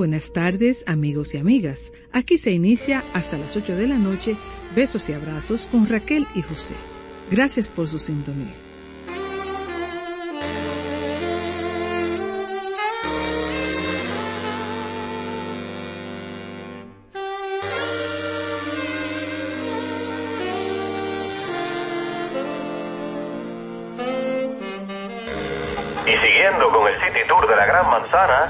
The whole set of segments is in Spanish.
buenas tardes, amigos y amigas. Aquí se inicia hasta las 8 de la noche Besos y Abrazos con Raquel y José. Gracias por su sintonía. manzana, a la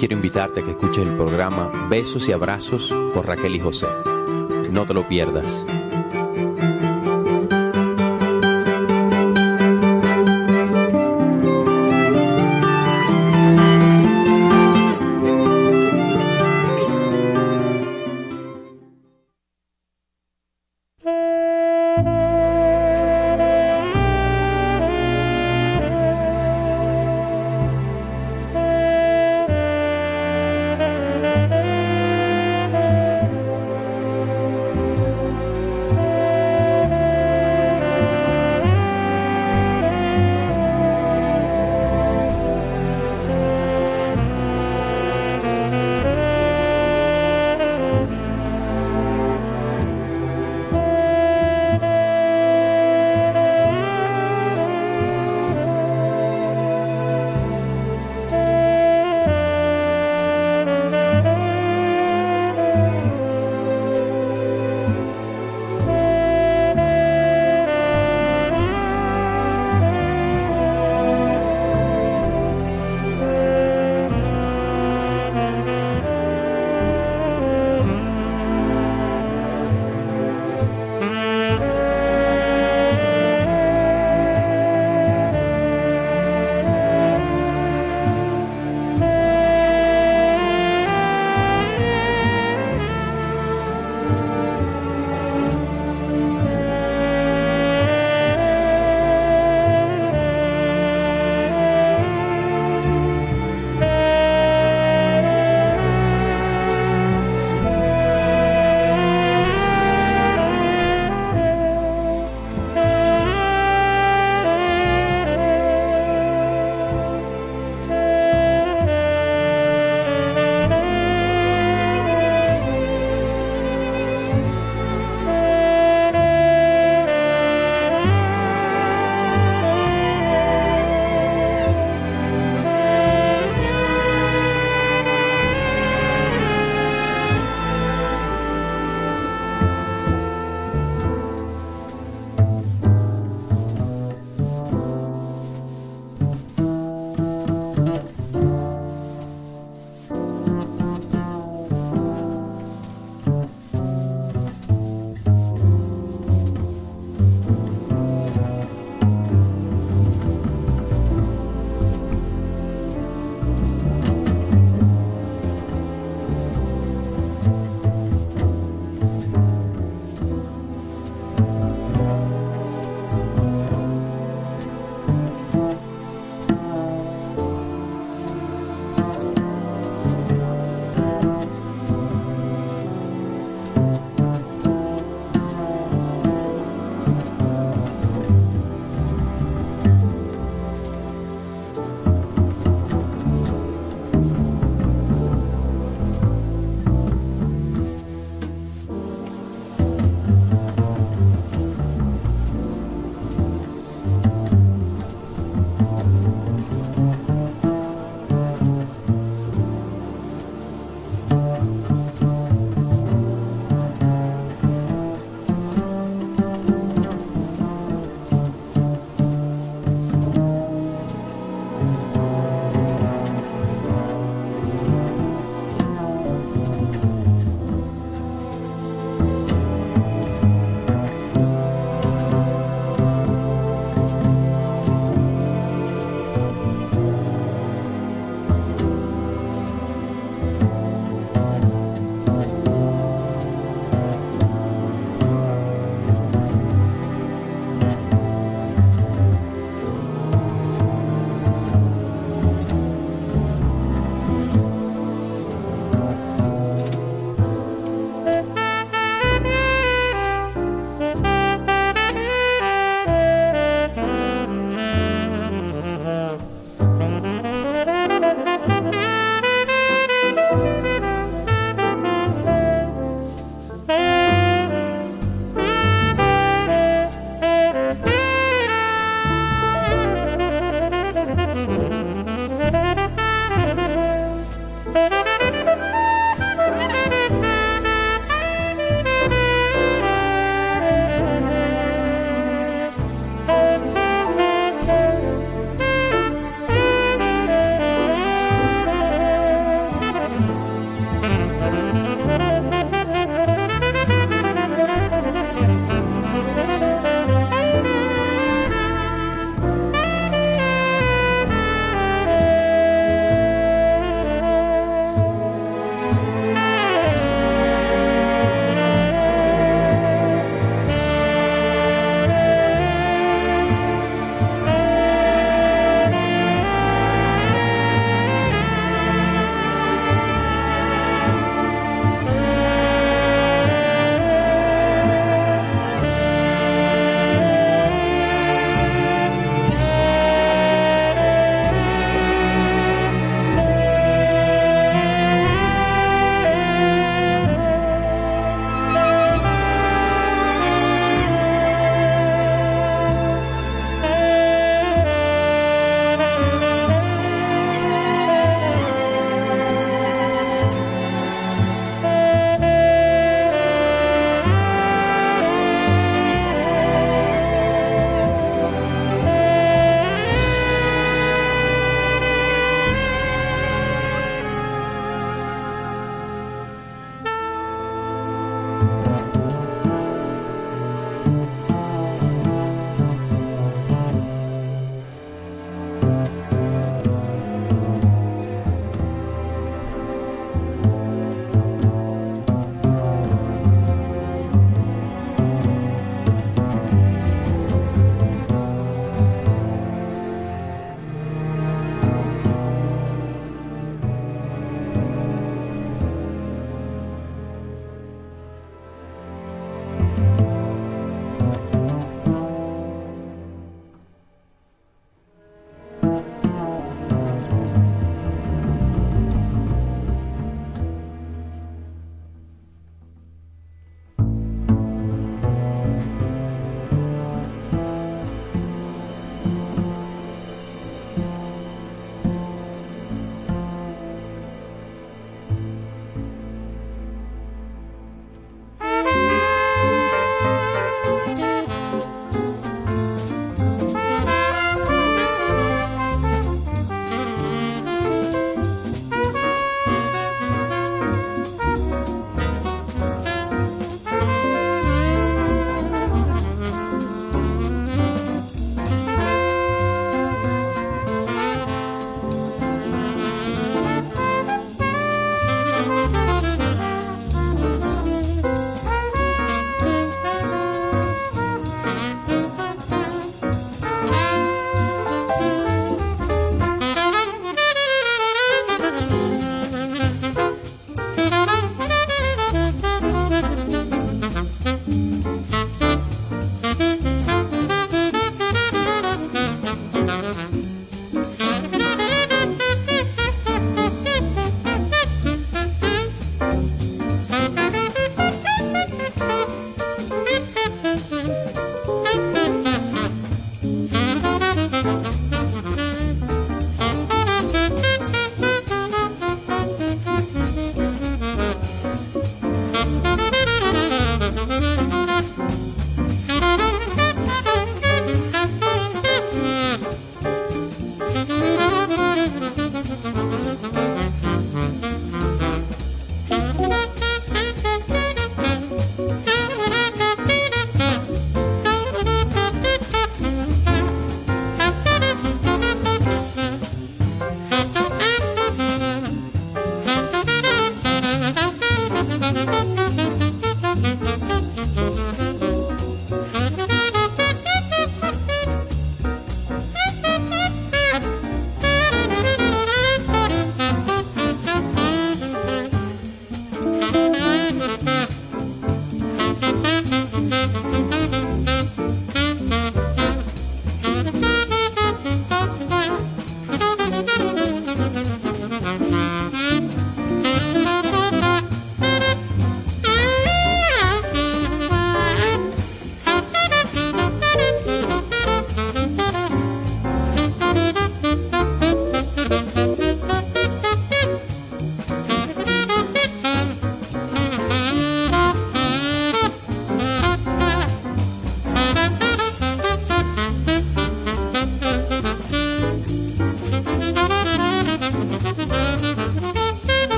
quiero invitarte a que escuches el programa Besos y Abrazos con Raquel y José. No te lo pierdas.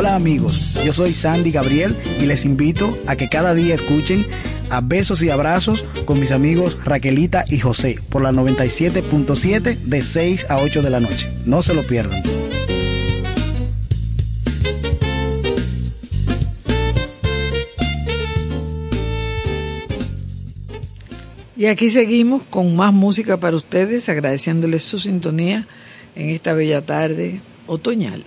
Hola amigos, yo soy Sandy Gabriel y les invito a que cada día escuchen a Besos y Abrazos con mis amigos Raquelita y José por la 97.7 de 6 a 8 de la noche. No se lo pierdan. Y aquí seguimos con más música para ustedes, agradeciéndoles su sintonía en esta bella tarde otoñal.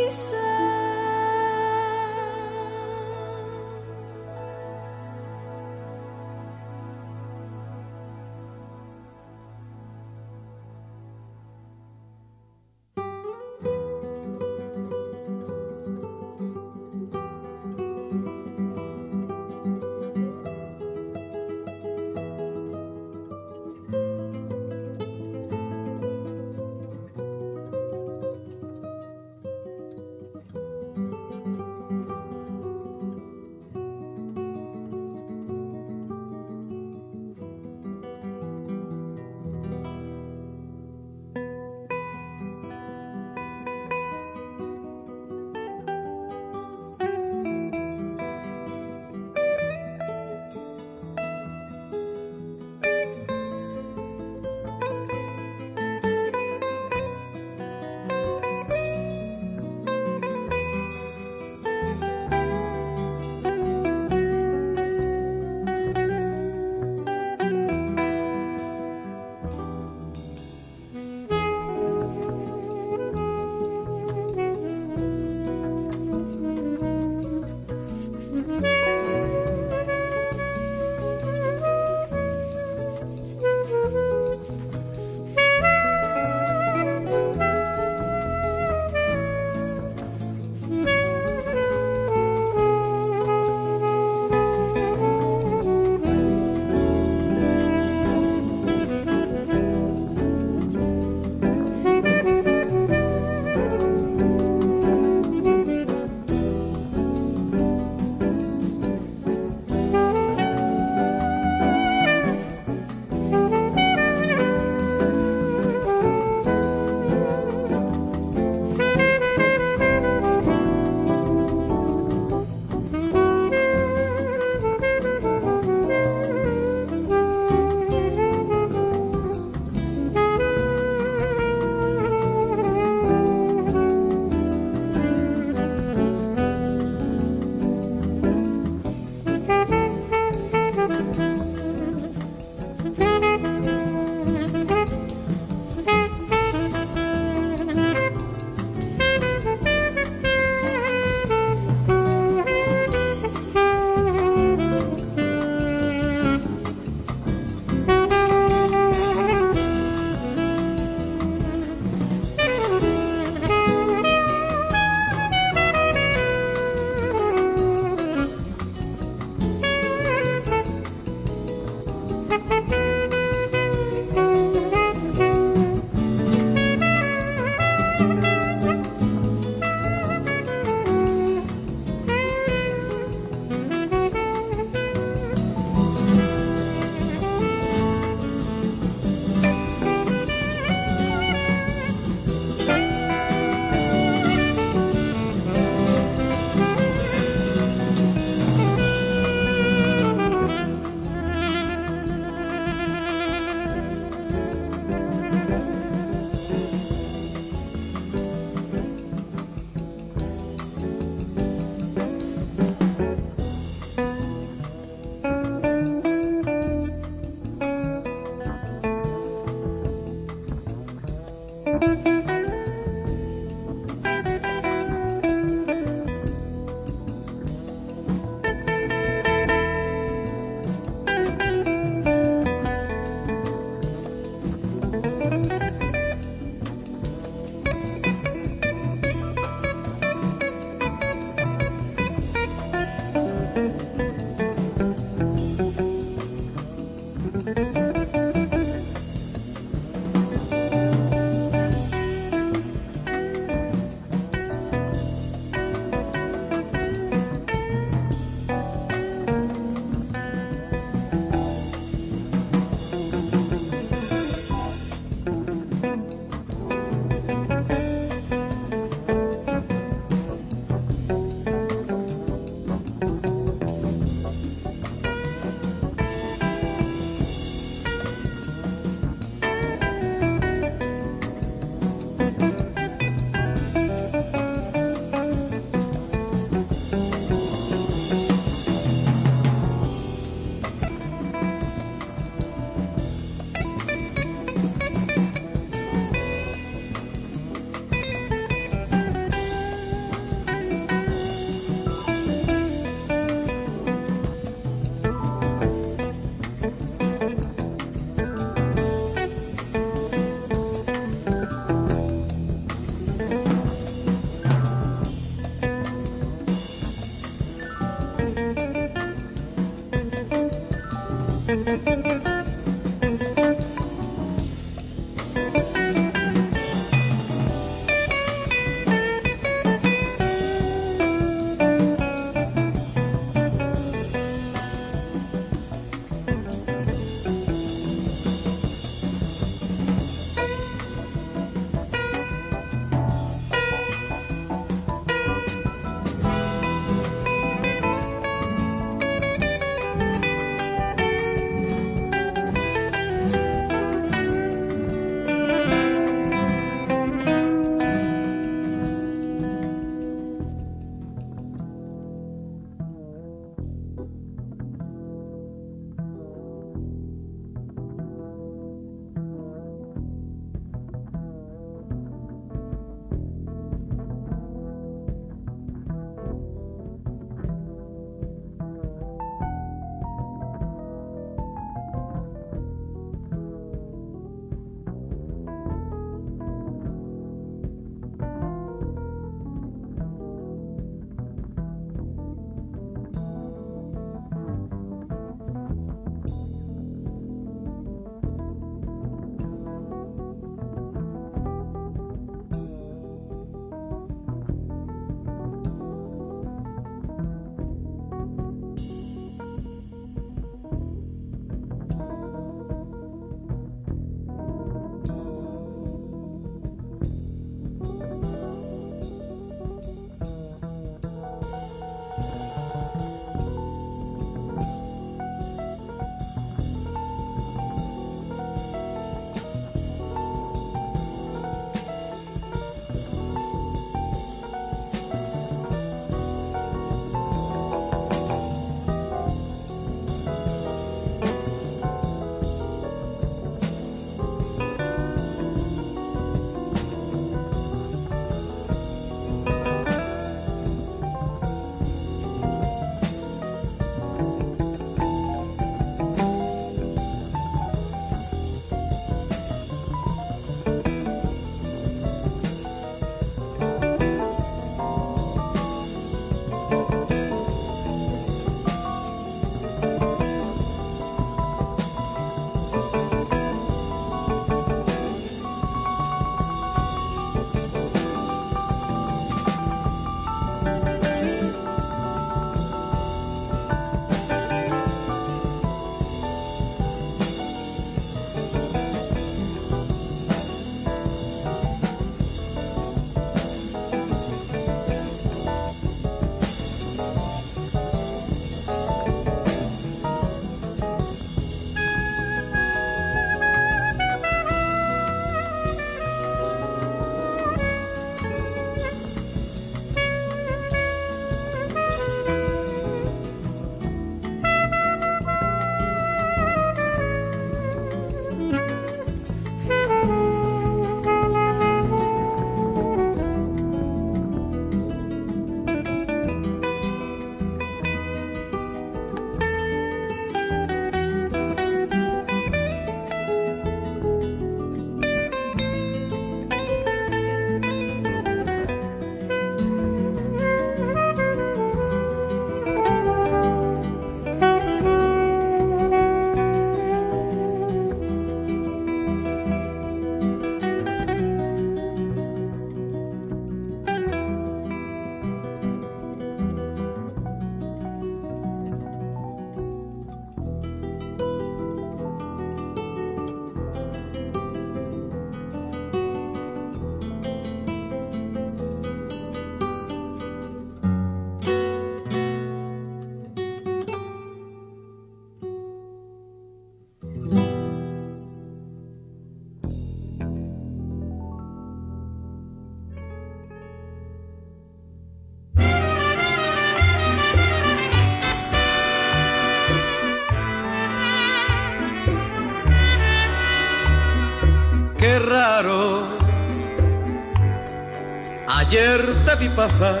Ayer te vi pasar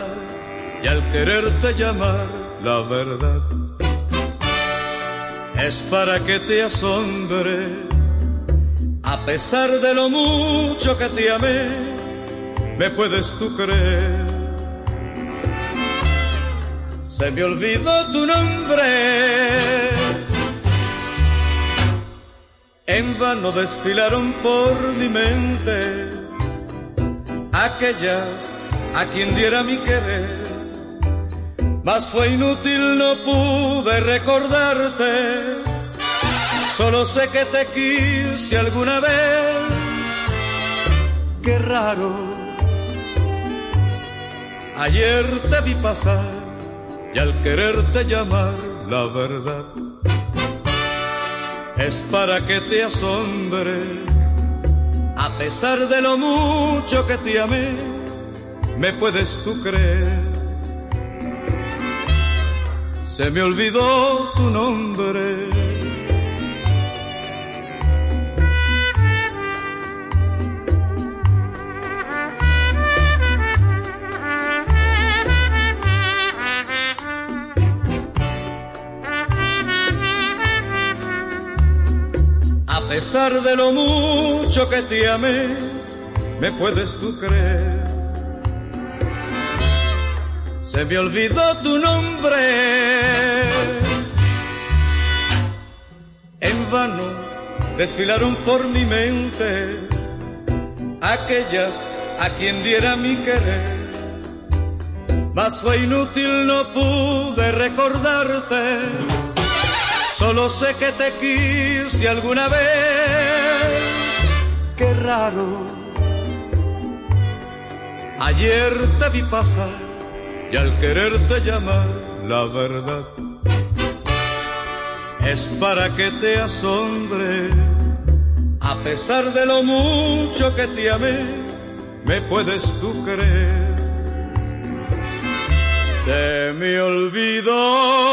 y al quererte llamar la verdad es para que te asombre. A pesar de lo mucho que te amé, me puedes tú creer. Se me olvidó tu nombre. En vano desfilaron por mi mente aquellas a quien diera mi querer mas fue inútil, no pude recordarte. Solo sé que te quise alguna vez. Qué raro. Ayer te vi pasar y al quererte llamar la verdad es para que te asombre. A pesar de lo mucho que te amé, me puedes tú creer se me olvidó tu nombre. Pesar de lo mucho que te amé, me puedes tú creer se me olvidó tu nombre. En vano desfilaron por mi mente aquellas a quien diera mi querer. Mas fue inútil, no pude recordarte. Solo sé que te quise alguna vez. Qué raro. Ayer te vi pasar y al quererte llamar la verdad es para que te asombre. A pesar de lo mucho que te amé, me puedes tú creer. Te me olvidó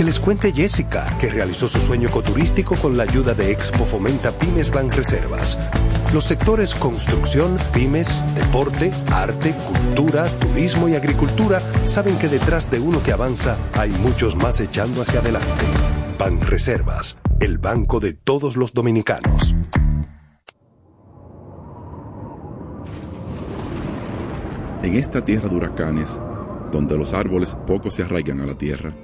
Que les cuente Jessica, que realizó su sueño ecoturístico con la ayuda de Expo Fomenta Pymes Ban Reservas. Los sectores construcción, pymes, deporte, arte, cultura, turismo y agricultura saben que detrás de uno que avanza hay muchos más echando hacia adelante. Ban Reservas, el banco de todos los dominicanos. En esta tierra de huracanes, donde los árboles poco se arraigan a la tierra,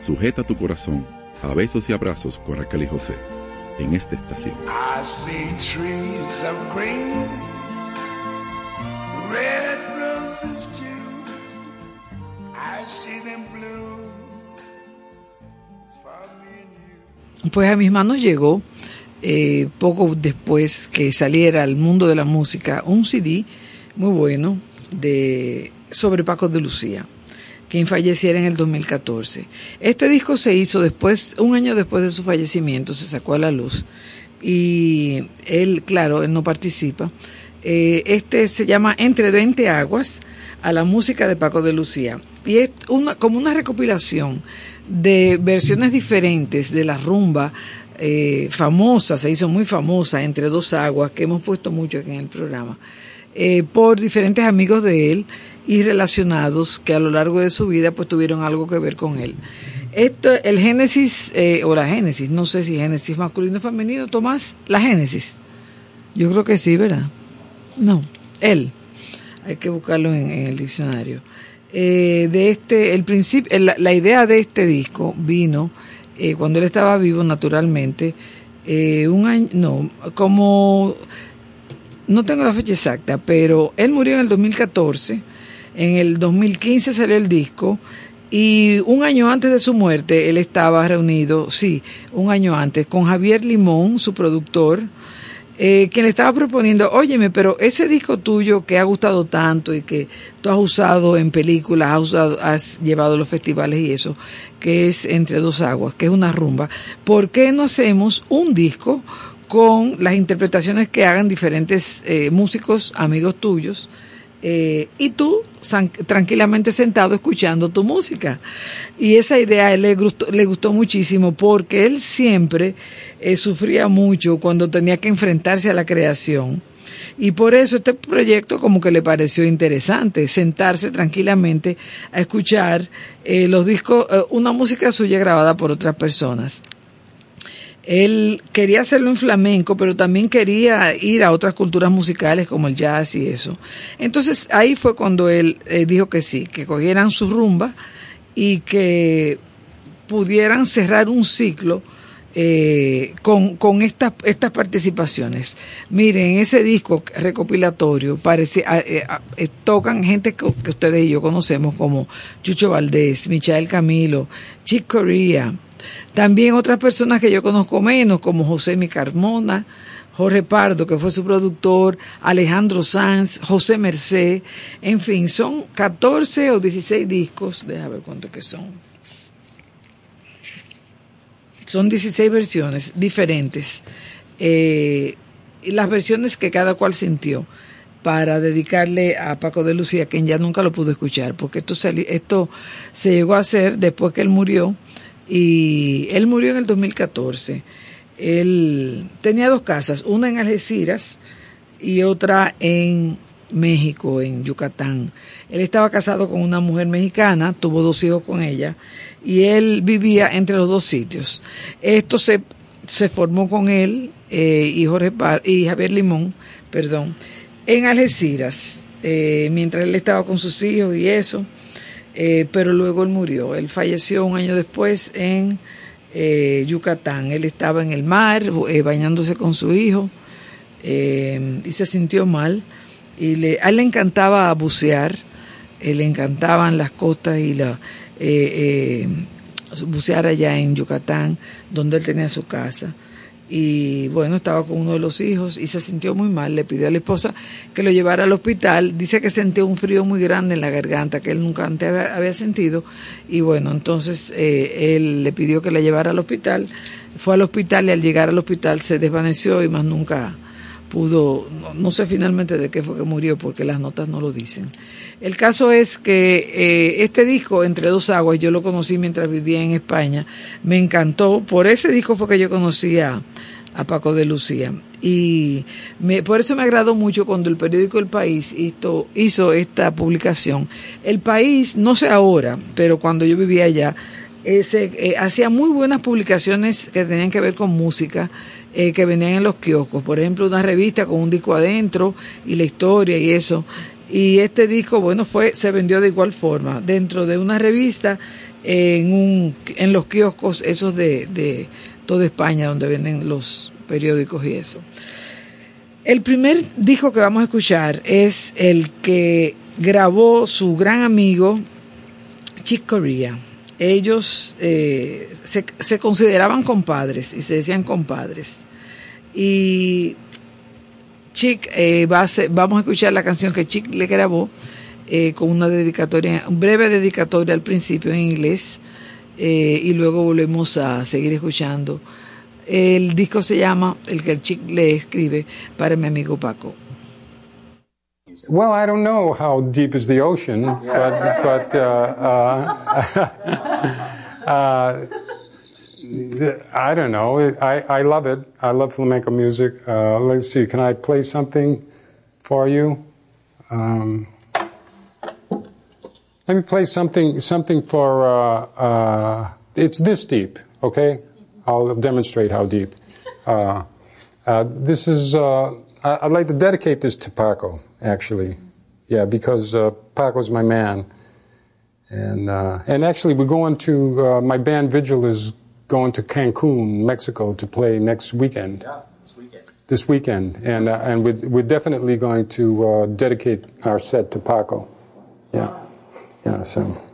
Sujeta tu corazón a besos y abrazos con Raquel y José en esta estación. Pues a mis manos llegó, eh, poco después que saliera al mundo de la música, un CD muy bueno de sobre Paco de Lucía quien falleciera en el 2014. Este disco se hizo después, un año después de su fallecimiento, se sacó a la luz y él, claro, él no participa. Eh, este se llama Entre 20 Aguas a la música de Paco de Lucía y es una, como una recopilación de versiones diferentes de la rumba eh, famosa, se hizo muy famosa entre dos aguas que hemos puesto mucho aquí en el programa, eh, por diferentes amigos de él y relacionados que a lo largo de su vida pues tuvieron algo que ver con él. Esto, el Génesis, eh, o la Génesis, no sé si Génesis masculino o femenino, Tomás, la Génesis. Yo creo que sí, ¿verdad? No, él. Hay que buscarlo en, el diccionario. Eh, de este, el principio, la, idea de este disco vino eh, cuando él estaba vivo, naturalmente, un año, no, como, no tengo la fecha exacta, pero él murió en el 2014 en el 2015 salió el disco y un año antes de su muerte él estaba reunido, sí, un año antes, con Javier Limón, su productor, eh, quien le estaba proponiendo, óyeme, pero ese disco tuyo que ha gustado tanto y que tú has usado en películas, has, usado, has llevado a los festivales y eso, que es Entre dos aguas, que es una rumba, ¿por qué no hacemos un disco con las interpretaciones que hagan diferentes eh, músicos, amigos tuyos? Eh, y tú tranquilamente sentado escuchando tu música. Y esa idea a él le gustó, le gustó muchísimo porque él siempre eh, sufría mucho cuando tenía que enfrentarse a la creación. Y por eso este proyecto como que le pareció interesante, sentarse tranquilamente a escuchar eh, los discos, una música suya grabada por otras personas. Él quería hacerlo en flamenco, pero también quería ir a otras culturas musicales como el jazz y eso. Entonces ahí fue cuando él eh, dijo que sí, que cogieran su rumba y que pudieran cerrar un ciclo eh, con, estas, estas participaciones. Miren, ese disco recopilatorio parece, eh, tocan gente que, que, ustedes y yo conocemos como Chucho Valdés, Michael Camilo, Chick Corea, también otras personas que yo conozco menos, como José Mi Carmona, Jorge Pardo, que fue su productor, Alejandro Sanz, José Merced, en fin, son 14 o 16 discos, déjame ver cuántos que son. Son 16 versiones diferentes, eh, las versiones que cada cual sintió para dedicarle a Paco de Lucía, quien ya nunca lo pudo escuchar, porque esto, esto se llegó a hacer después que él murió y él murió en el 2014. Él tenía dos casas, una en Algeciras y otra en México, en Yucatán. Él estaba casado con una mujer mexicana, tuvo dos hijos con ella y él vivía entre los dos sitios. Esto se, se formó con él eh, y, Jorge y Javier Limón, perdón, en Algeciras, eh, mientras él estaba con sus hijos y eso. Eh, pero luego él murió. Él falleció un año después en eh, Yucatán. Él estaba en el mar eh, bañándose con su hijo y se sintió mal. Y le, a él le encantaba bucear, le encantaban las costas y la, bucear allá en Yucatán, donde él tenía su casa y bueno, estaba con uno de los hijos y se sintió muy mal, le pidió a la esposa que lo llevara al hospital, dice que sintió un frío muy grande en la garganta que él nunca antes había, sentido. Y bueno, entonces eh, él le pidió que la llevara al hospital, fue al hospital y al llegar al hospital se desvaneció y más nunca pudo, no, sé finalmente de qué fue que murió porque las notas no lo dicen. El caso es que eh, este disco, Entre dos aguas, yo lo conocí mientras vivía en España, me encantó, por ese disco fue que yo conocí a, Paco de Lucía. Y me, por eso me agradó mucho cuando el periódico El País hizo, esta publicación. El País, no sé ahora, pero cuando yo vivía allá, eh, hacía muy buenas publicaciones que tenían que ver con música eh, que venían en los kioscos. Por ejemplo, una revista con un disco adentro y la historia y eso. Y este disco, bueno, fue se vendió de igual forma, dentro de una revista, en, un, en los kioscos esos de toda España, donde venden los periódicos y eso. El primer disco que vamos a escuchar es el que grabó su gran amigo Chick Corea ellos eh, se, consideraban compadres y se decían compadres. Y Chick, eh, va a vamos a escuchar la canción que Chick le grabó eh, con una dedicatoria, un breve dedicatoria al principio en inglés y luego volvemos a seguir escuchando. El disco se llama, el que el Chick le escribe para mi amigo Paco. Well, I don't know how deep is the ocean, but but uh, uh, uh, I don't know. I, I love it. I love flamenco music. Uh, let's see. Can I play something for you? Um, let me play something something for. Uh, uh, it's this deep. Okay, I'll demonstrate how deep. this is. I'd like to dedicate this to Paco actually. Yeah, because uh, Paco's my man. And, uh, and actually, we're going to, uh, my band Vigil is going to Cancun, Mexico to play next weekend. Yeah, this weekend. This weekend. And, uh, and we're, we're definitely going to uh, dedicate our set to Paco. Yeah. Yeah, so.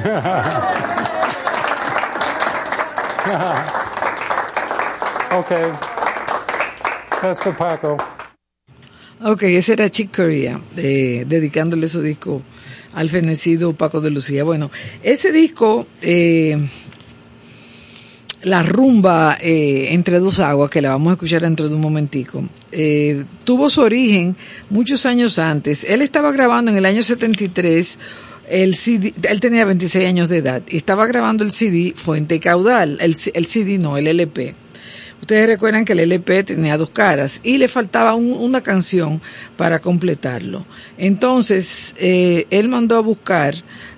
okay. The Paco. Ok, ese era Chick Corea, eh, dedicándole su disco al fenecido Paco de Lucía. Bueno, ese disco, eh, la rumba eh, entre dos aguas, que la vamos a escuchar dentro de un momentico, eh, tuvo su origen muchos años antes. Él estaba grabando en el año 73 el CD, él tenía 26 años de edad y estaba grabando el CD Fuente y Caudal, el, el CD no, el LP. Ustedes recuerdan que el LP tenía dos caras y le faltaba un, una canción para completarlo. Entonces, eh, él mandó a buscar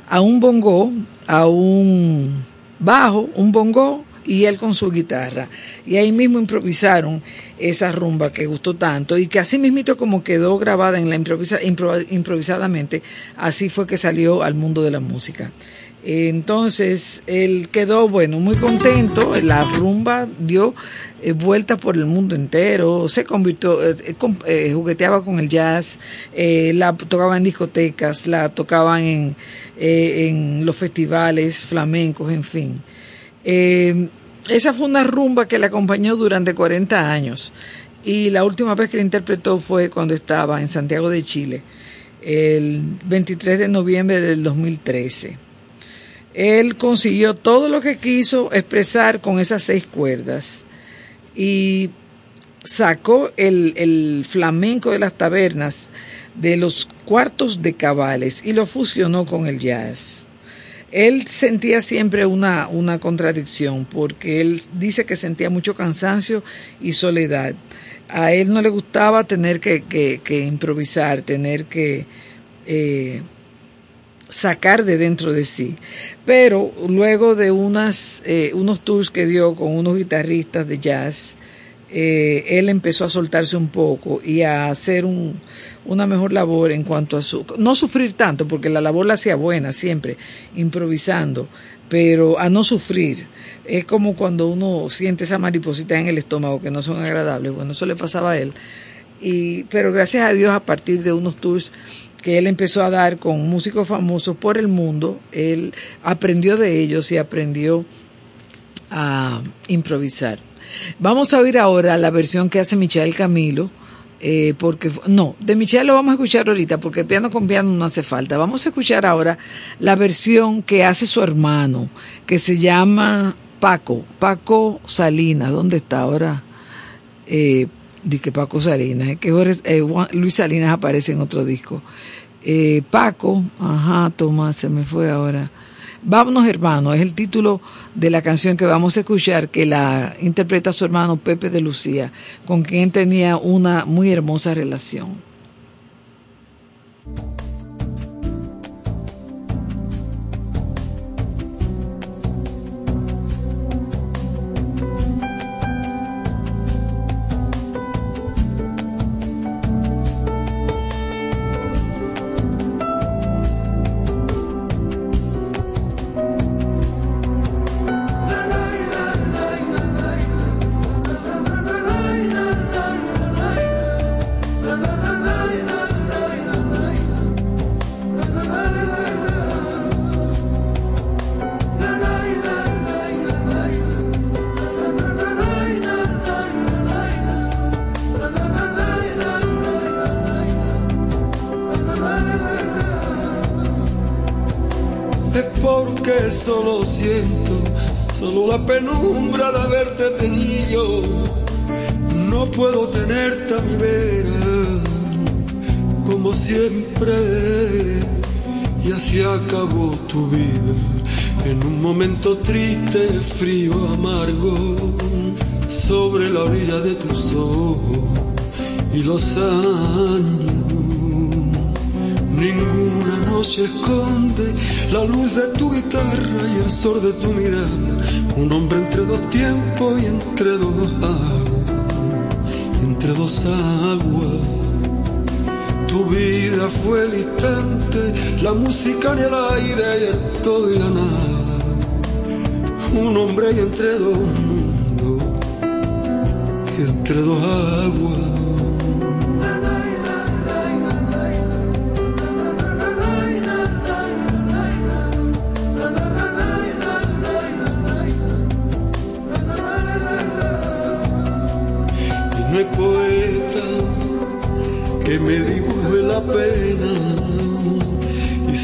a un bongo, a un bajo, un bongo y él con su guitarra. Y ahí mismo improvisaron esa rumba que gustó tanto y que así mismito como quedó grabada en la improvisa, impro, improvisadamente, así fue que salió al mundo de la música. Entonces, él quedó, bueno, muy contento, la rumba dio eh, vueltas por el mundo entero, se convirtió, eh, eh, jugueteaba con el jazz, eh, la tocaba en discotecas, la tocaban en, eh, en los festivales flamencos, en fin. Eh, esa fue una rumba que le acompañó durante 40 años y la última vez que la interpretó fue cuando estaba en Santiago de Chile, el 23 de noviembre del 2013. Él consiguió todo lo que quiso expresar con esas seis cuerdas y sacó el, el flamenco de las tabernas de los cuartos de cabales y lo fusionó con el jazz. Él sentía siempre una, una contradicción porque él dice que sentía mucho cansancio y soledad. A él no le gustaba tener que, que, improvisar, tener que eh, sacar de dentro de sí. Pero luego de unas, eh, unos tours que dio con unos guitarristas de jazz, eh, él empezó a soltarse un poco y a hacer un, una mejor labor en cuanto a su... No sufrir tanto, porque la labor la hacía buena siempre, improvisando, pero a no sufrir. Es como cuando uno siente esa mariposita en el estómago que no son agradables. Bueno, eso le pasaba a él. Y, pero gracias a Dios, a partir de unos tours que él empezó a dar con músicos famosos por el mundo, él aprendió de ellos y aprendió a improvisar. Vamos a oír ahora la versión que hace Michelle Camilo, eh, porque no, de Michelle lo vamos a escuchar ahorita, porque piano con piano no hace falta. Vamos a escuchar ahora la versión que hace su hermano, que se llama Paco, Paco Salinas, ¿dónde está ahora? Eh, que Paco Salinas, es que eh, Luis Salinas aparece en otro disco. Eh, Paco, ajá, Tomás, se me fue ahora. Vámonos hermano, es el título de la canción que vamos a escuchar, que la interpreta su hermano Pepe de Lucía, con quien tenía una muy hermosa relación. La penumbra de haberte tenido. No puedo tenerte a mi vera, como siempre. Y así acabó tu vida, en un momento triste, frío, amargo, sobre la orilla de tus ojos y los años. Noche esconde la luz de tu guitarra y el sol de tu mirada. Un hombre entre dos tiempos y entre dos aguas, entre dos aguas. Tu vida fue el instante, la música en el aire y el todo y la nada. Un hombre y entre dos mundos, y entre dos aguas.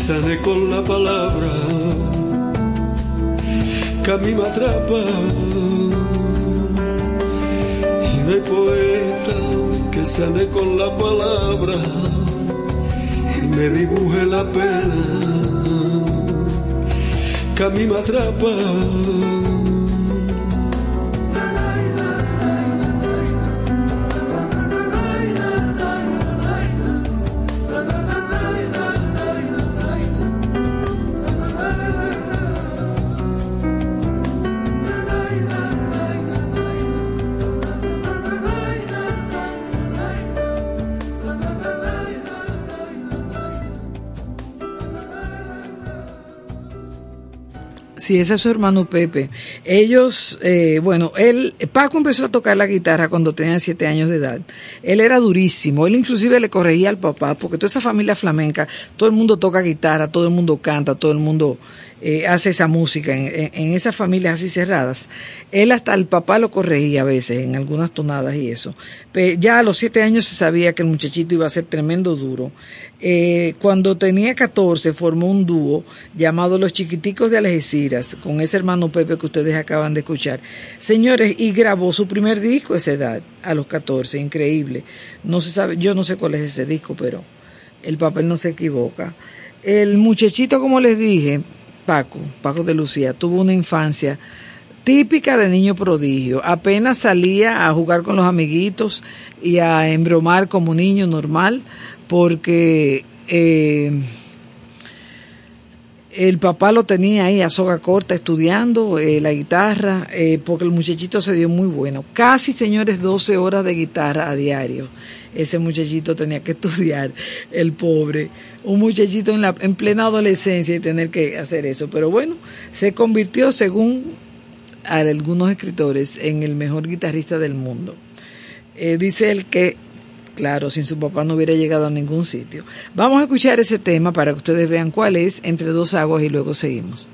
Sane con la palabra que a mí me atrapa. Y no hay poeta que sane con la palabra y me dibuje la pena que a mí me atrapa. Sí, ese es su hermano Pepe. Ellos, eh, bueno, él, Paco empezó a tocar la guitarra cuando tenía siete años de edad. Él era durísimo, él inclusive le corregía al papá, porque toda esa familia flamenca, todo el mundo toca guitarra, todo el mundo canta, todo el mundo eh, hace esa música en, en, esas familias así cerradas. Él hasta el papá lo corregía a veces en algunas tonadas y eso. Pero ya a los siete años se sabía que el muchachito iba a ser tremendo duro. Eh, cuando tenía 14 formó un dúo llamado Los Chiquiticos de Algeciras con ese hermano Pepe que ustedes acaban de escuchar. Señores, y grabó su primer disco a esa edad, a los 14, increíble. No se sabe, yo no sé cuál es ese disco, pero el papel no se equivoca. El muchachito, como les dije, Paco, Paco de Lucía, tuvo una infancia típica de niño prodigio. Apenas salía a jugar con los amiguitos y a embromar como niño normal, porque eh, el papá lo tenía ahí a soga corta estudiando eh, la guitarra, eh, porque el muchachito se dio muy bueno. Casi, señores, 12 horas de guitarra a diario. Ese muchachito tenía que estudiar, el pobre. Un muchachito en, la, en plena adolescencia y tener que hacer eso. Pero bueno, se convirtió, según algunos escritores, en el mejor guitarrista del mundo. dice él que Claro, sin su papá no hubiera llegado a ningún sitio. Vamos a escuchar ese tema para que ustedes vean cuál es entre dos aguas y luego seguimos.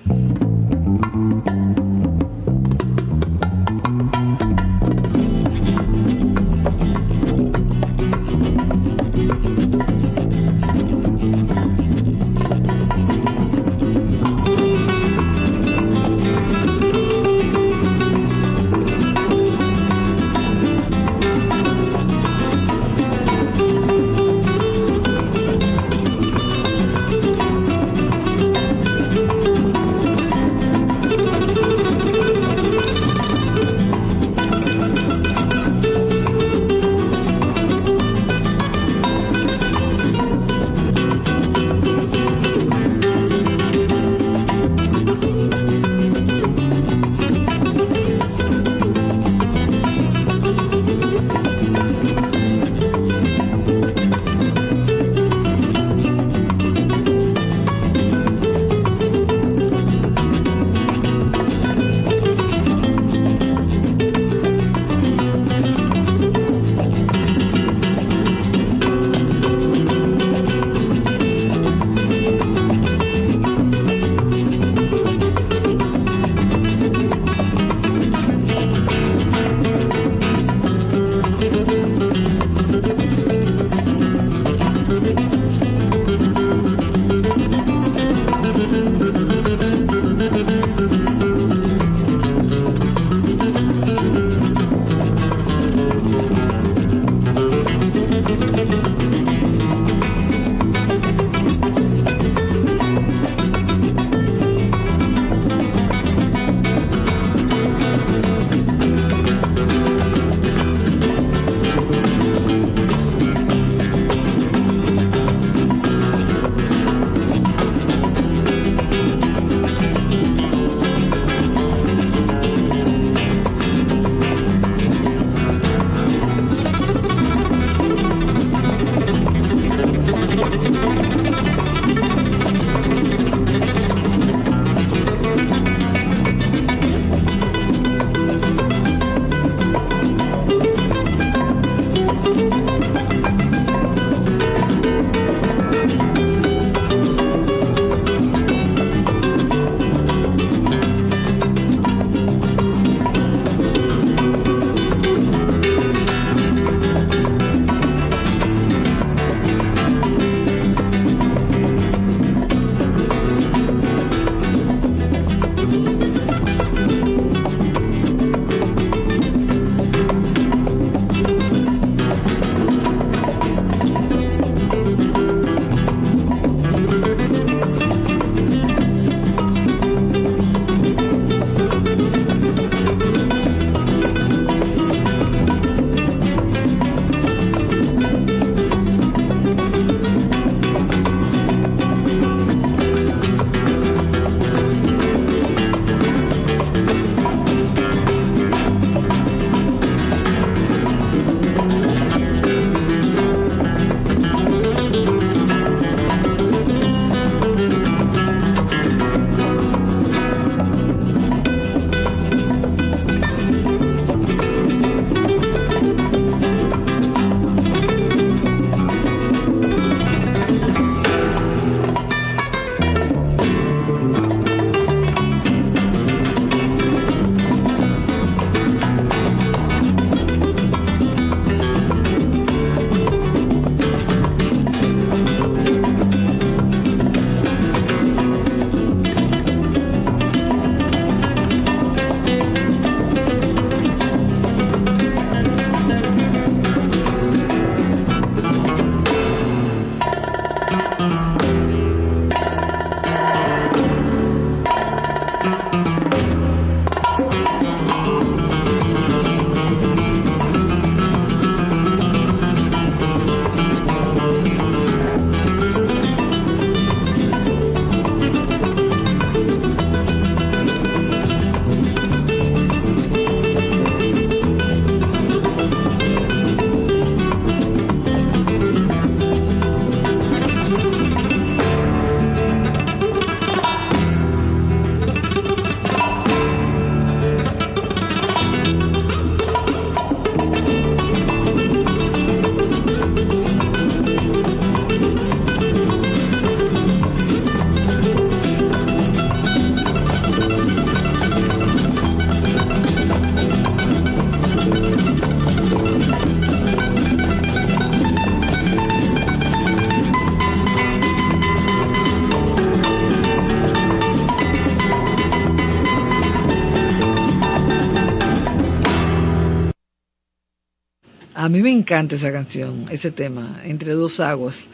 A mí me encanta esa canción, ese tema, Entre dos aguas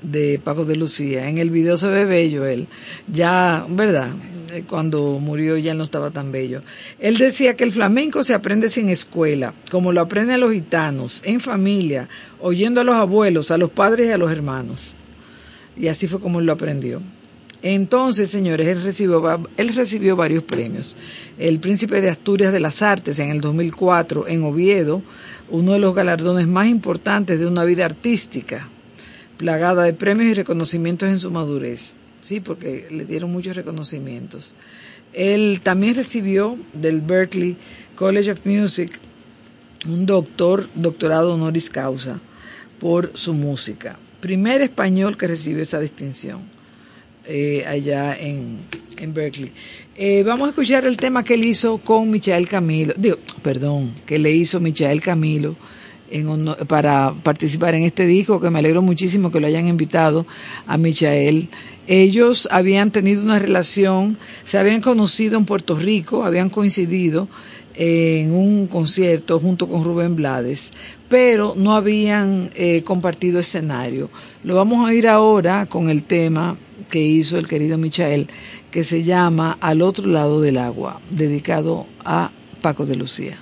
de Paco de Lucía. En el video se ve bello él. Ya, ¿verdad? Eh, cuando murió ya no estaba tan bello. Él decía que el flamenco se aprende sin escuela, como lo aprenden los gitanos, en familia, oyendo a los abuelos, a los padres y a los hermanos. Y así fue como él lo aprendió. Entonces, señores, él recibió, él recibió varios premios. El Príncipe de Asturias de las Artes en el 2004 en Oviedo, uno de los galardones más importantes de una vida artística plagada de premios y reconocimientos en su madurez, sí, porque le dieron muchos reconocimientos. Él también recibió del Berkeley College of Music un doctor, doctorado honoris causa por su música. Primer español que recibió esa distinción eh, allá en, Berkeley. Eh, vamos a escuchar el tema que él hizo con Michael Camilo, perdón, que le hizo Michael Camilo para participar en este disco, que me alegro muchísimo que lo hayan invitado a Michael. Ellos habían tenido una relación, se habían conocido en Puerto Rico, habían coincidido en un concierto junto con Rubén Blades, pero no habían eh, compartido escenario. Lo vamos a oír ahora con el tema que hizo el querido Michael, que se llama Al otro lado del agua, dedicado a Paco de Lucía.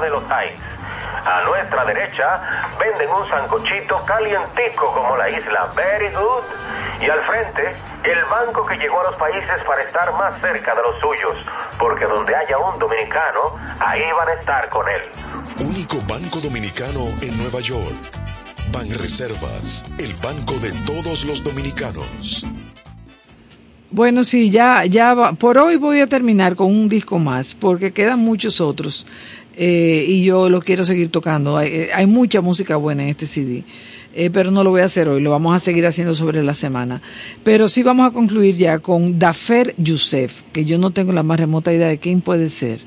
De los Heights. A nuestra derecha venden un sancochito calientico como la isla Very Good. Y al frente, el banco que llegó a los países para estar más cerca de los suyos. Porque donde haya un dominicano, ahí van a estar con él. Único banco dominicano en Nueva York. Ban Reservas, el banco de todos los dominicanos. Bueno, sí, ya, ya va. por hoy voy a terminar con un disco más, porque quedan muchos otros eh, y yo lo quiero seguir tocando. Hay, eh, hay mucha música buena en este CD, eh, pero no lo voy a hacer hoy, lo vamos a seguir haciendo sobre la semana. Pero sí vamos a concluir ya con Dafer Youssef, que yo no tengo la más remota idea de quién puede ser,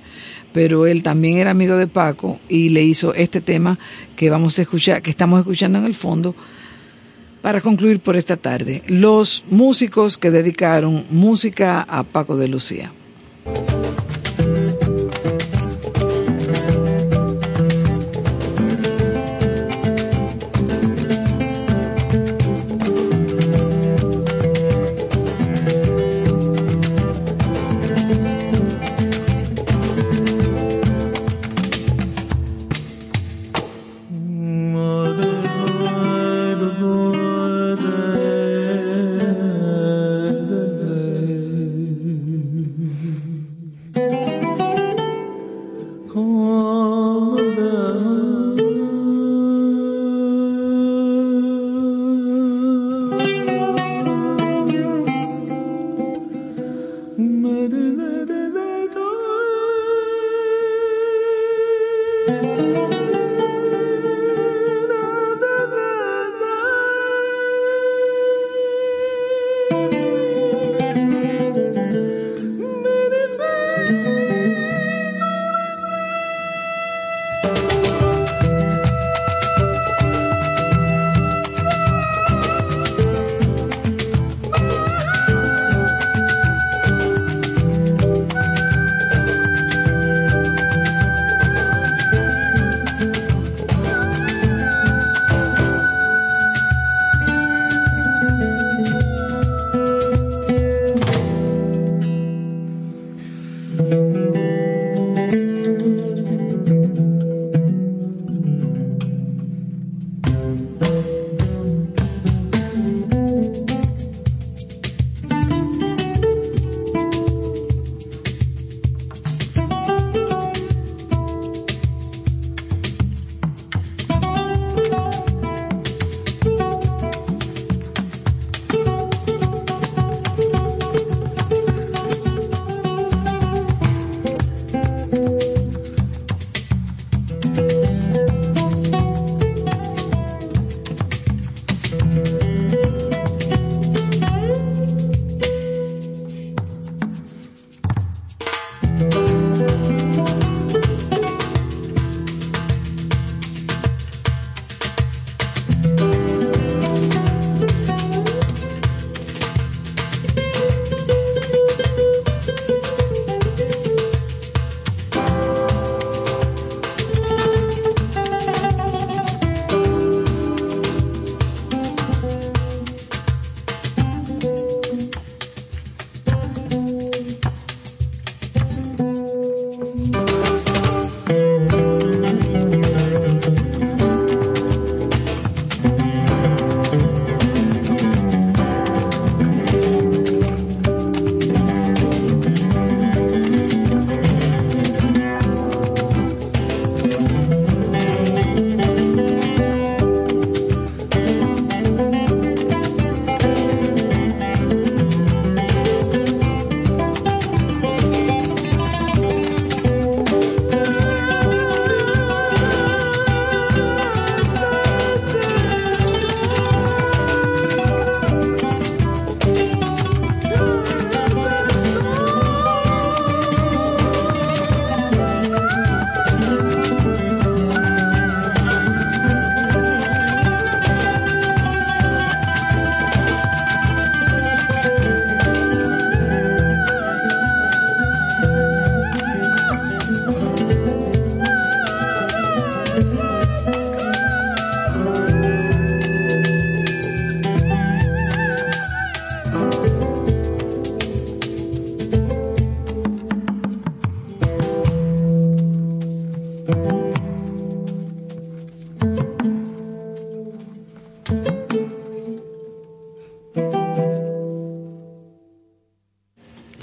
pero él también era amigo de Paco y le hizo este tema que vamos a escuchar, que estamos escuchando en el fondo para concluir por esta tarde, los músicos que dedicaron música a Paco de Lucía.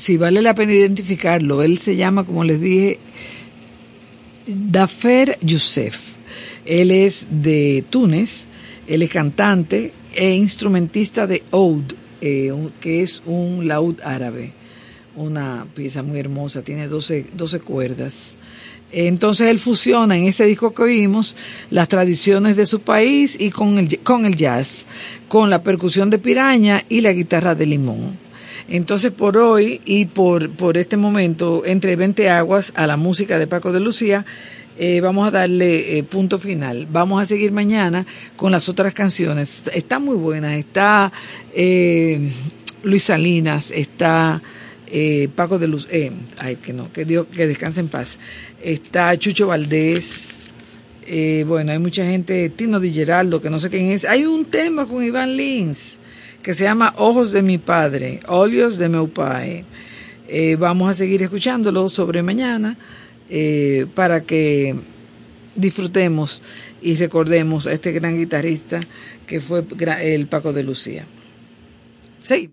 Sí, vale la pena identificarlo. Él se llama, como les dije, Dafer Youssef. Él es de Túnez, él es cantante e instrumentista de oud, eh, que es un laúd árabe. Una pieza muy hermosa, tiene 12, 12 cuerdas. Entonces él fusiona en ese disco que oímos las tradiciones de su país y con el, con el jazz, con la percusión de piraña y la guitarra de limón. Entonces por hoy y por, por este momento, entre 20 aguas a la música de Paco de Lucía, eh, vamos a darle eh, punto final. Vamos a seguir mañana con las otras canciones. Está muy buena. Está eh, Luis Salinas, está Paco de Luz, ay que no, que Dios que descanse en paz está Chucho Valdés, eh, bueno, hay mucha gente, Tino Di Geraldo, que no sé quién es. Hay un tema con Iván Lins que se llama Ojos de mi padre, Óleos de meu pai. Eh, vamos a seguir escuchándolo sobre mañana eh, para que disfrutemos y recordemos a este gran guitarrista que fue el Paco de Lucía. Sí.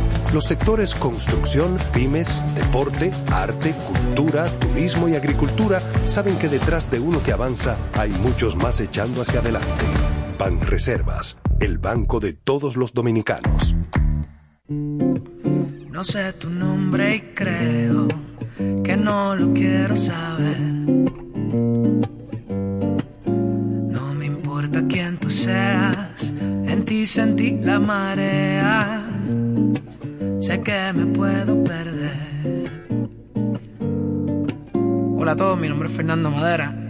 Los sectores construcción, pymes, deporte, arte, cultura, turismo y agricultura saben que detrás de uno que avanza hay muchos más echando hacia adelante. Ban Reservas, el banco de todos los dominicanos. No sé tu nombre y creo que no lo quiero saber. No me importa quién tú seas, en ti sentí la marea.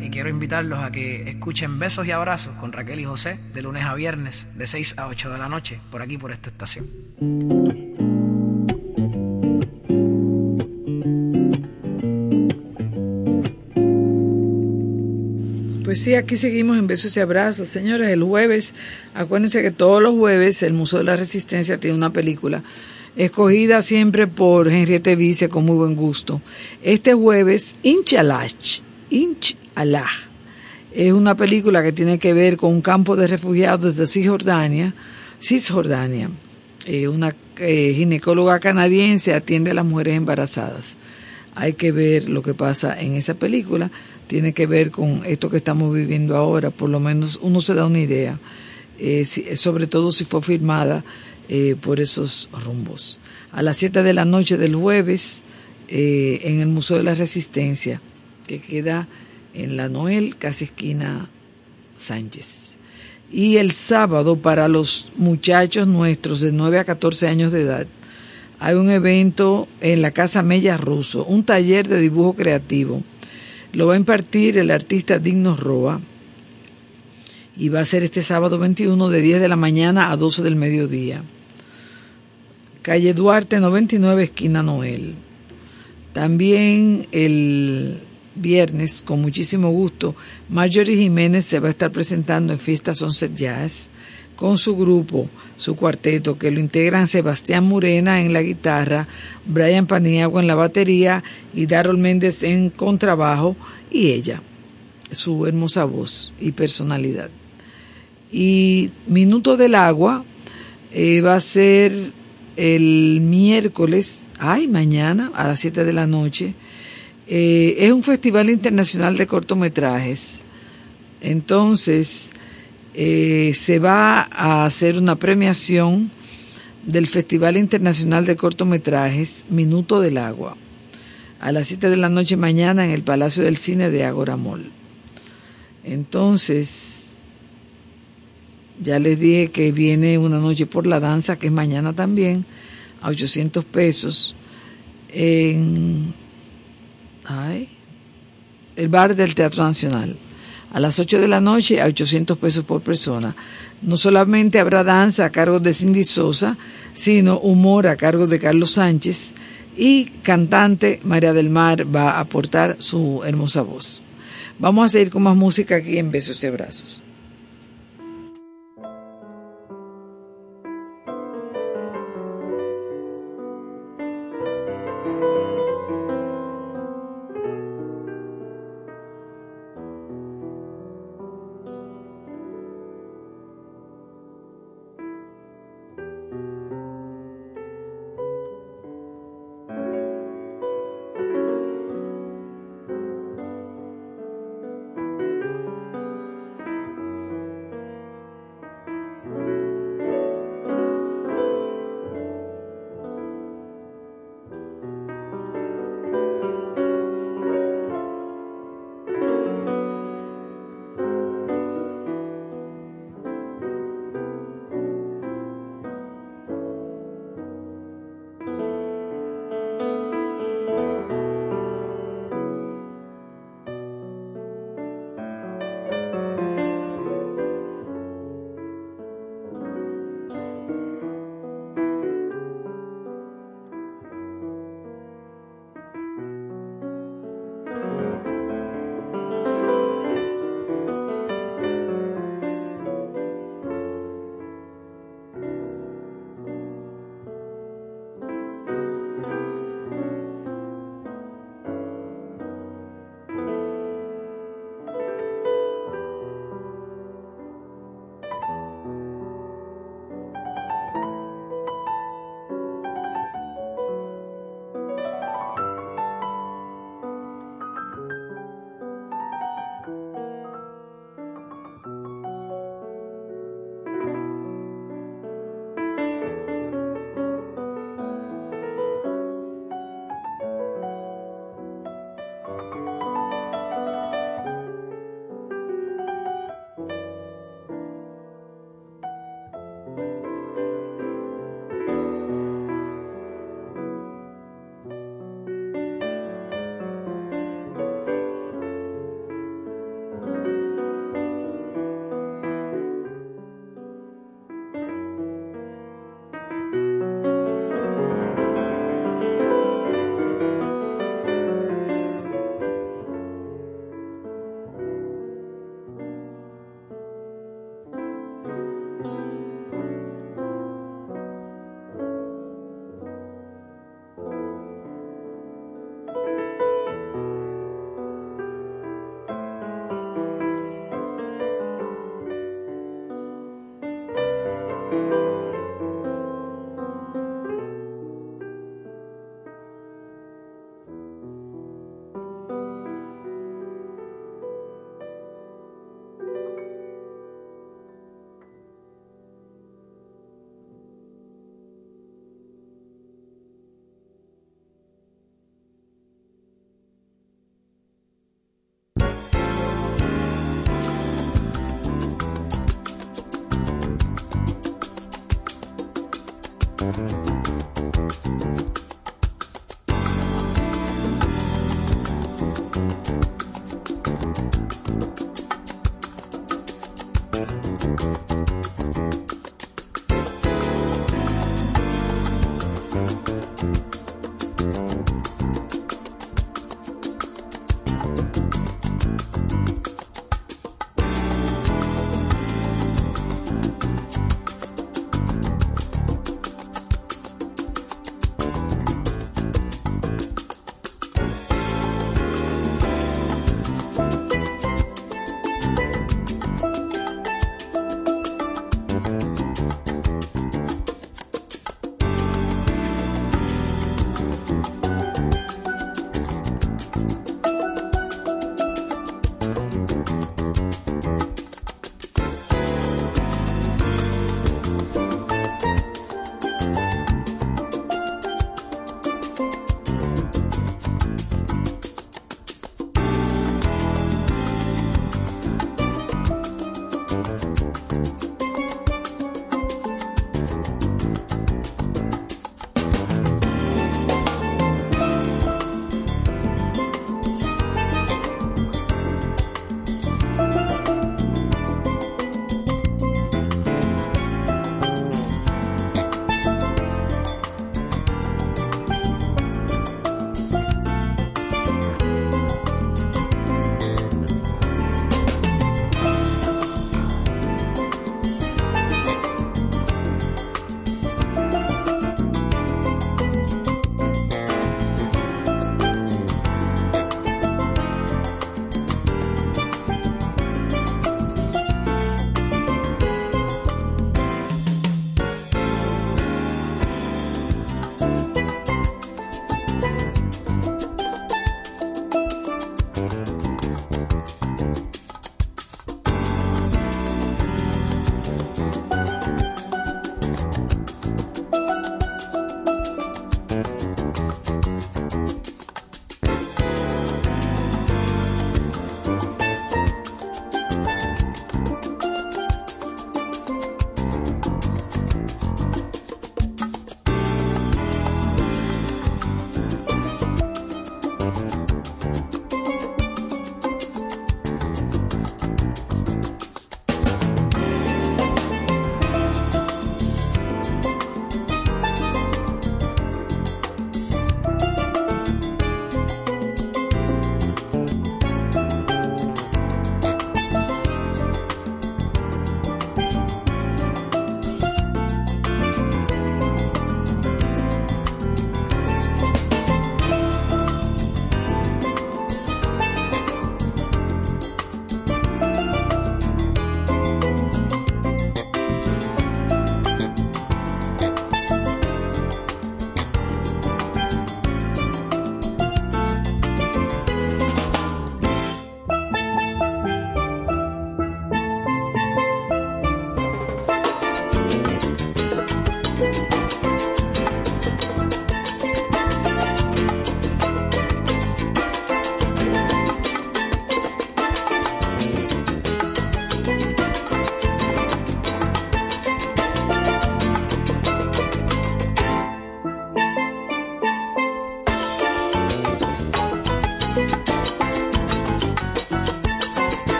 Y quiero invitarlos a que escuchen Besos y Abrazos con Raquel y José de lunes a viernes de 6 a 8 de la noche por aquí por esta estación. Pues sí, aquí seguimos en Besos y Abrazos. Señores, el jueves, acuérdense que todos los jueves el Museo de la Resistencia tiene una película escogida siempre por Henriette Vice con muy buen gusto. Este jueves, Inshallah, Inshallah, es una película que tiene que ver con un campo de refugiados de Cisjordania, Cisjordania. Eh, una eh, ginecóloga canadiense atiende a las mujeres embarazadas. Hay que ver lo que pasa en esa película. Tiene que ver con esto que estamos viviendo ahora. Por lo menos uno se da una idea. Eh, sobre todo si fue filmada por esos rumbos. A las 7 de la noche del jueves, en el Museo de la Resistencia, que queda en la Noel, casi esquina Sánchez. Y el sábado, para los muchachos nuestros de 9 a 14 años de edad, hay un evento en la Casa Mella Russo, un taller de dibujo creativo. Lo va a impartir el artista Digno Roa y va a ser este sábado 21 de 10 de la mañana a 12 del mediodía calle Duarte 99, esquina Noel. También el viernes, con muchísimo gusto, Marjorie Jiménez se va a estar presentando en Fiesta Sunset Jazz con su grupo, su cuarteto, que lo integran Sebastián Murena en la guitarra, Brian Paniagua en la batería y Darol Méndez en contrabajo y ella, su hermosa voz y personalidad. Y Minuto del Agua eh, va a ser el miércoles, ay, mañana a las 7 de la noche. Eh, es un festival internacional de cortometrajes. Entonces, eh, se va a hacer una premiación del Festival Internacional de Cortometrajes Minuto del Agua a las 7 de la noche mañana en el Palacio del Cine de Agoramol. Entonces, ya les dije que viene una noche por la danza, que es mañana también, a 800 pesos, en el bar del Teatro Nacional. A las 8 de la noche a 800 pesos por persona. No solamente habrá danza a cargo de Cindy Sosa, sino humor a cargo de Carlos Sánchez y cantante María del Mar va a aportar su hermosa voz. Vamos a seguir con más música aquí en Besos y Abrazos.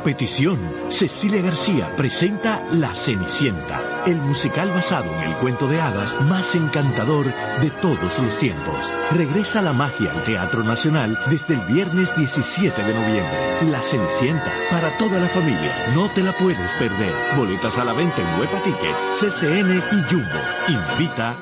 A petición, Cecilia García presenta La Cenicienta, el musical basado en el cuento de hadas más encantador de todos los tiempos. Regresa la magia al Teatro Nacional desde el viernes 17 de noviembre. La Cenicienta, para toda la familia, no te la puedes perder. Boletas a la venta en Huepa Tickets, CCN y Jumbo. Invita.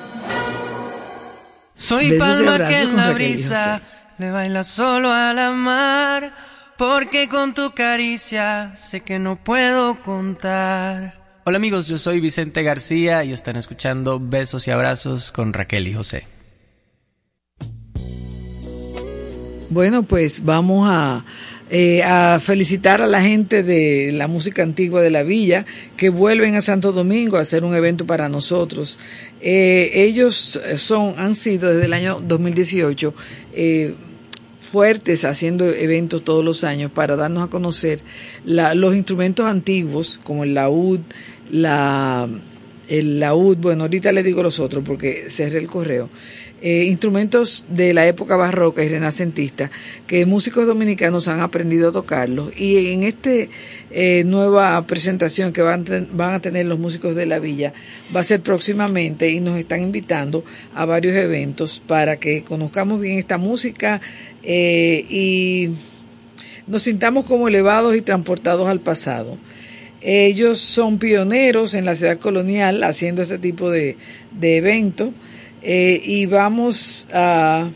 Soy Besos palma que en la brisa le baila solo a la mar, porque con tu caricia sé que no puedo contar. Hola amigos, yo soy Vicente García y están escuchando Besos y Abrazos con Raquel y José. Bueno, pues vamos a, eh, a felicitar a la gente de la música antigua de la villa que vuelven a Santo Domingo a hacer un evento para nosotros. Eh, ellos son, han sido desde el año 2018 eh, fuertes haciendo eventos todos los años para darnos a conocer la- los instrumentos antiguos como el laúd, la, el laúd, bueno, ahorita le digo los otros porque cerré el correo. Eh, instrumentos de la época barroca y renacentista que músicos dominicanos han aprendido a tocarlos y en este eh, nueva presentación que van a tener los músicos de la villa va a ser próximamente y nos están invitando a varios eventos para que conozcamos bien esta música eh, y nos sintamos como elevados y transportados al pasado. Ellos son pioneros en la ciudad colonial haciendo este tipo de, de eventos eh, y vamos a...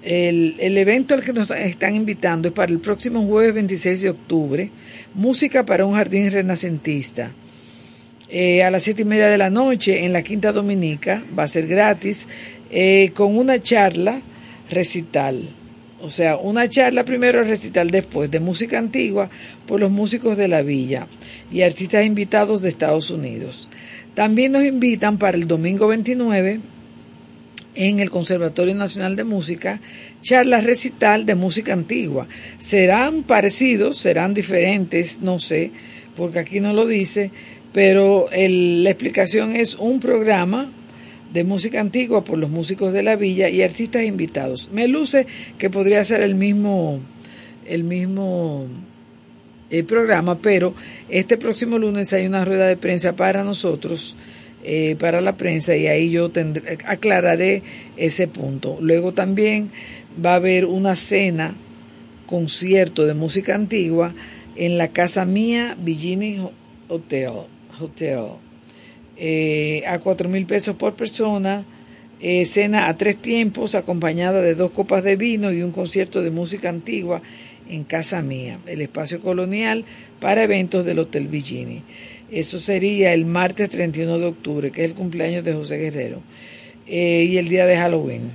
El, el evento al que nos están invitando es para el próximo jueves 26 de octubre, Música para un Jardín Renacentista. Eh, a las siete y media de la noche en la Quinta Dominica, va a ser gratis, con una charla recital. O sea, una charla primero, recital después, de música antigua por los músicos de la villa y artistas invitados de Estados Unidos. También nos invitan para el domingo 29 en el Conservatorio Nacional de Música, charlas recital de música antigua. Serán parecidos, serán diferentes, no sé, porque aquí no lo dice, pero el- la explicación es un programa de música antigua por los músicos de la villa y artistas invitados. Me luce que podría ser el mismo, el mismo eh, programa, pero este próximo lunes hay una rueda de prensa para nosotros, eh, para la prensa, y ahí yo tendré- aclararé ese punto. Luego también va a haber una cena, concierto de música antigua en la casa mía, Villini Hotel. Hotel eh, a cuatro mil pesos por persona, eh, cena a tres tiempos acompañada de dos copas de vino y un concierto de música antigua en casa mía, el espacio colonial para eventos del Hotel Villini. Eso sería el martes 31 de octubre, que es el cumpleaños de José Guerrero, eh, y el día de Halloween.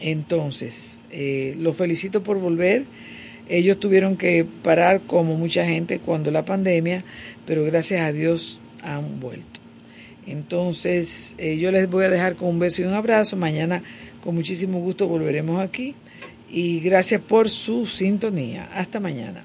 Entonces, eh, los felicito por volver. Ellos tuvieron que parar como mucha gente cuando la pandemia, pero gracias a Dios han vuelto. Entonces, eh, yo les voy a dejar con un beso y un abrazo. Mañana, con muchísimo gusto, volveremos aquí. Y gracias por su sintonía. Hasta mañana.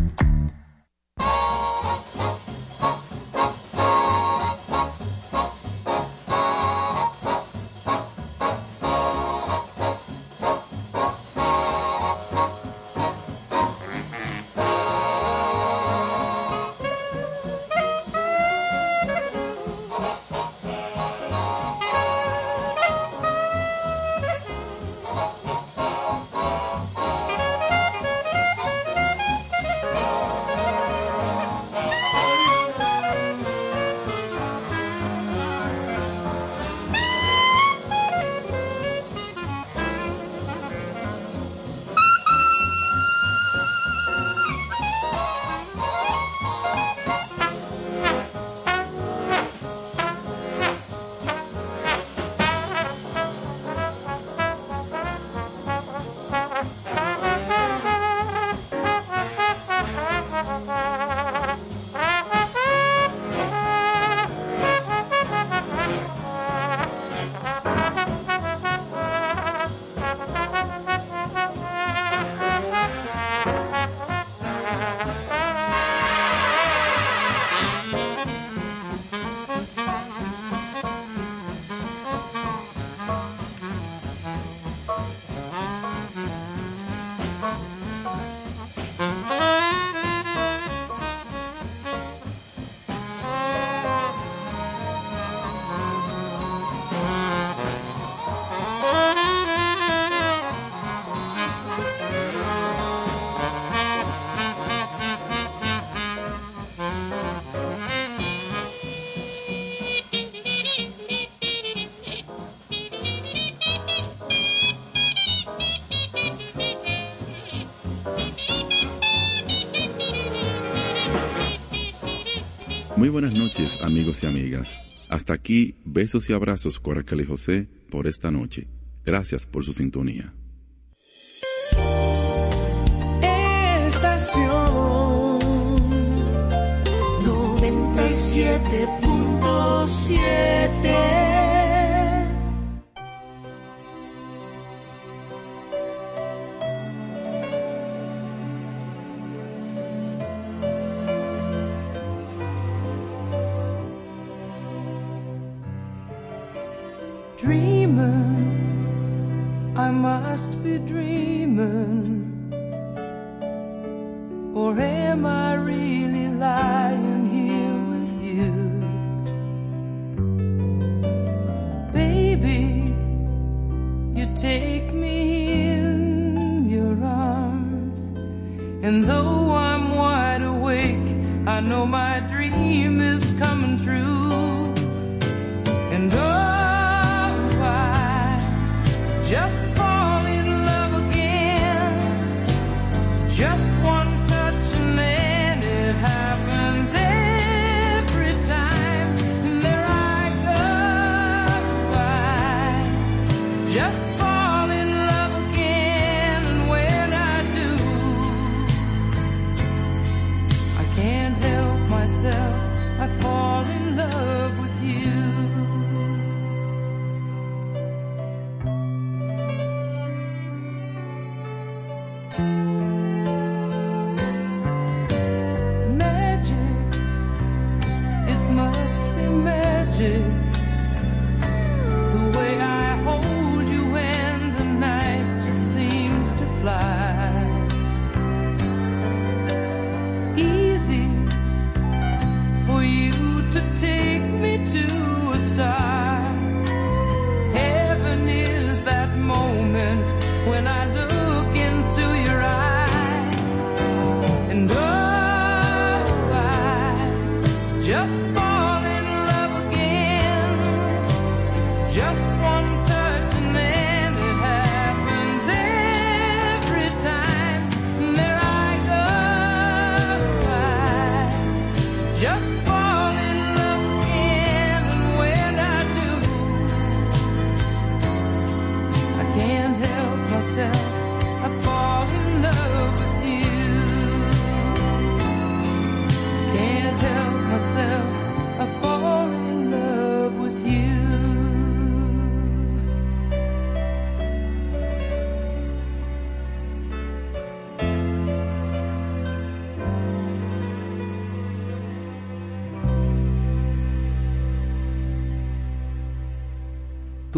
Buenas noches, amigos y amigas. Hasta aquí, besos y abrazos, Coracle José, por esta noche. Gracias por su sintonía.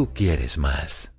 Tú quieres más.